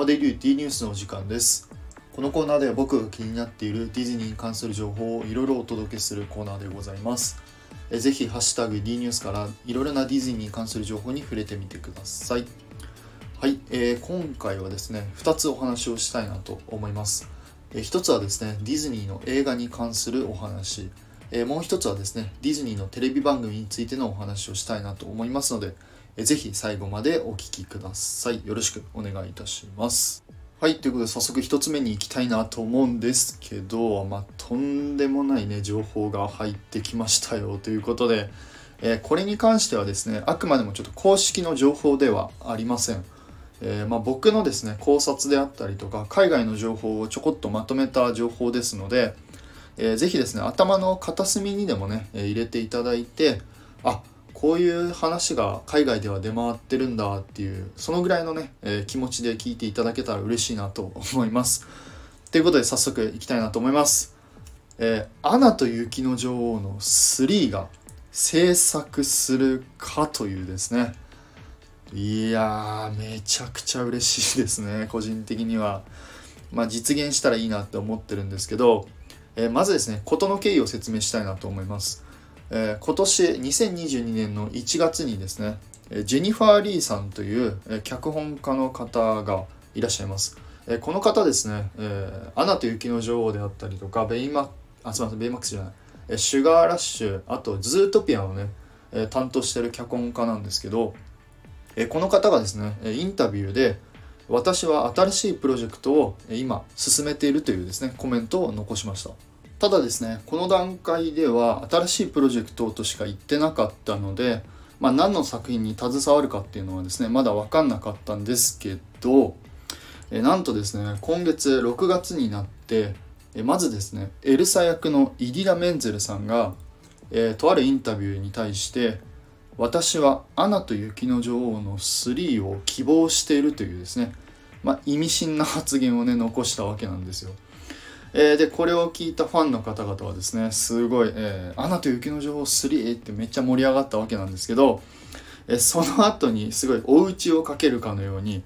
How they do D ニュースのお時間です。このコーナーでは僕が気になっているディズニーに関する情報をいろいろお届けするコーナーでございます。えぜひ、ハッシュタグ D ニュースからいろいろなディズニーに関する情報に触れてみてください。はい、えー今回はですね、2つお話をしたいなと思います。えー1つはですね、ディズニーの映画に関するお話。えーもう1つはですね、ディズニーのテレビ番組についてのお話をしたいなと思いますので、ぜひ最後までお聞きください。よろしくお願いいたします。はい、ということで早速1つ目に行きたいなと思うんですけど、まあ、とんでもないね、情報が入ってきましたよということで、えーこれに関してはですね、あくまでもちょっと公式の情報ではありません。えーまあ、僕のですね考察であったりとか海外の情報をちょこっとまとめた情報ですので、えーぜひですね頭の片隅にでもね、え入れていただいてあこういう話が海外では出回ってるんだっていうそのぐらいのね、えー気持ちで聞いていただけたら嬉しいなと思います。ということで早速いきたいなと思います「えーアナと雪の女王」の3が制作するかというですね。いやーめちゃくちゃ嬉しいですね 個人的には。まあ実現したらいいなって思ってるんですけど、えーまずですね事の経緯を説明したいなと思います、えー今年2022年の1月にですねジェニファー・リーさんという、脚本家の方がいらっしゃいます、えーこの方ですね、えーアナと雪の女王」であったりとかベイマあすみませんベイマックスじゃない、えーシュガーラッシュあとズートピアをね、えー担当してる脚本家なんですけどえーこの方がですねインタビューで私は新しいプロジェクトを今進めているというですねコメントを残しました。ただですねこの段階では新しいプロジェクトとしか言ってなかったので、まあ、何の作品に携わるかっていうのはですねまだ分かんなかったんですけどえなんとですね今月6月になってえまずですねエルサ役のイディラ・メンゼルさんが、えーとあるインタビューに対して私は「アナと雪の女王」の3を希望しているというですね、まあ、意味深な発言をね残したわけなんですよ。えーでこれを聞いたファンの方々はですねすごい「えーアナと雪の女王3」ってめっちゃ盛り上がったわけなんですけど、えーその後にすごい追い打ちをかけるかのように、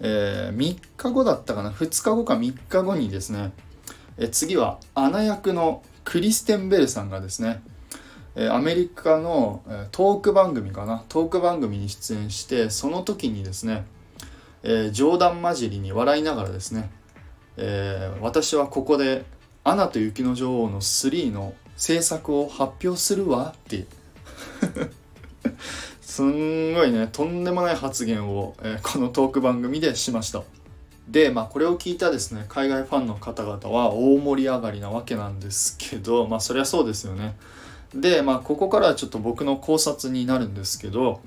え3日後だったかな？2日後か3日後にですね、えー次はアナ役のクリステンベルさんがですねえアメリカのトーク番組かな？トーク番組に出演してその時にですね、え冗談交じりに笑いながらですね、えー私はここで「アナと雪の女王」の3の制作を発表するわって。すんごいねとんでもない発言を、えーこのトーク番組でしました。でまあこれを聞いたですね海外ファンの方々は大盛り上がりなわけなんですけどまあそりゃそうですよね。でまあここからはちょっと僕の考察になるんですけど、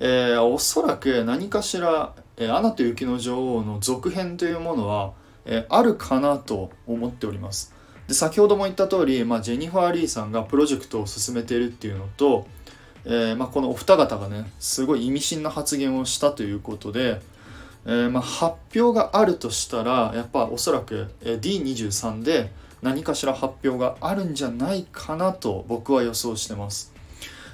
えーおそらく何かしら「えーアナと雪の女王」の続編というものは、えあるかなと思っております。で先ほども言った通り、まあ、ジェニファー・リーさんがプロジェクトを進めているっていうのと、えーまあ、このお二方がねすごい意味深な発言をしたということで、えーまあ、発表があるとしたらやっぱおそらく、D23 で何かしら発表があるんじゃないかなと僕は予想してます。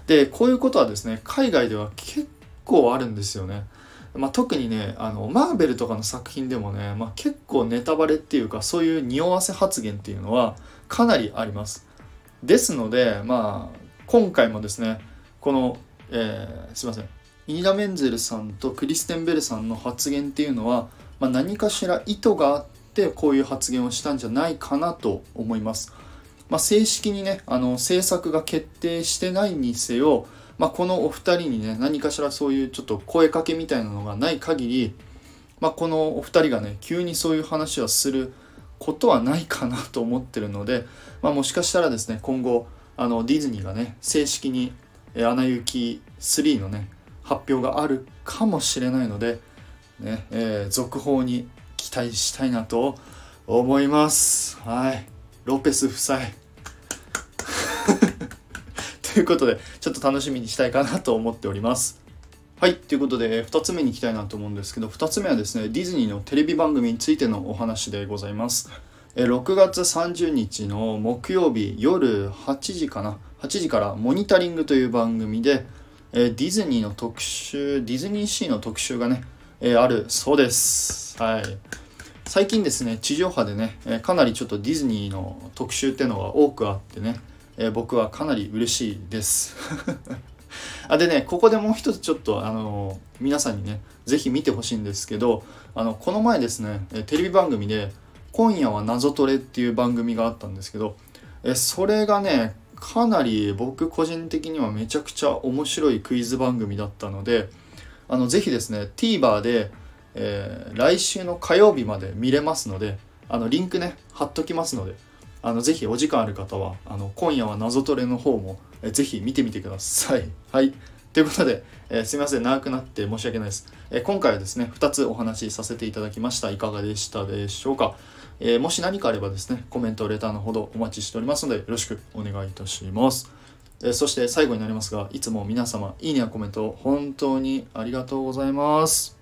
でこういうことはですね海外では結構あるんですよね、まあ、特にねあのマーベルとかの作品でもね、まあ、結構ネタバレっていうかそういう匂わせ発言っていうのはかなりありますですのでまあ今回もですねこの、えーすいませんイーダ・メンゼルさんとクリステンベルさんの発言っていうのは、まあ、何かしら意図があってこういう発言をしたんじゃないかなと思います。まあ、正式にねあの制作が決定してないにせよ、まあ、このお二人にね何かしらそういうちょっと声かけみたいなのがない限り、まあ、このお二人がね急にそういう話をすることはないかなと思ってるので、まあ、もしかしたらですね今後あのディズニーがね正式に「えーアナ雪3」のね発表があるかもしれないので、ねえー続報に期待したいなと思います。はい。ロペス夫妻。ということで、ちょっと楽しみにしたいかなと思っております。はい。ということで、2つ目に行きたいなと思うんですけど、2つ目はですね、ディズニーのテレビ番組についてのお話でございます。6月30日の木曜日夜8時かな？8時からモニタリングという番組で、ディズニーの特集ディズニーシーの特集がね、あるそうです。はい。最近ですね、地上波でね、かなりちょっとディズニーの特集っていうのが多くあってね、え僕はかなり嬉しいです。あでね、ここでもう一つちょっと、あの皆さんにね、是非見てほしいんですけど、あの、この前ですね、テレビ番組で、今夜は謎トレっていう番組があったんですけど、えそれがね、かなり僕個人的にはめちゃくちゃ面白いクイズ番組だったので、あの、ぜひですね、TVer で、えー、来週の火曜日まで見れますので、あの、リンクね、貼っときますので、あの、ぜひお時間ある方は、あの、今夜は謎トレの方も、え、ぜひ見てみてください。はい。ということで、えー、すいません、長くなって申し訳ないです。えー、今回はですね、2つお話しさせていただきました。いかがでしたでしょうか。えー、もし何かあればですね、コメント、レターのほどお待ちしておりますので、よろしくお願いいたします。えそして最後になりますが、いつも皆様、いいねやコメント、本当にありがとうございます。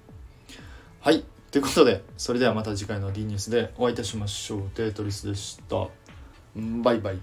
はい。ということで、それではまた次回の D ニュースでお会いいたしましょう。テートリスでした。バイバイ。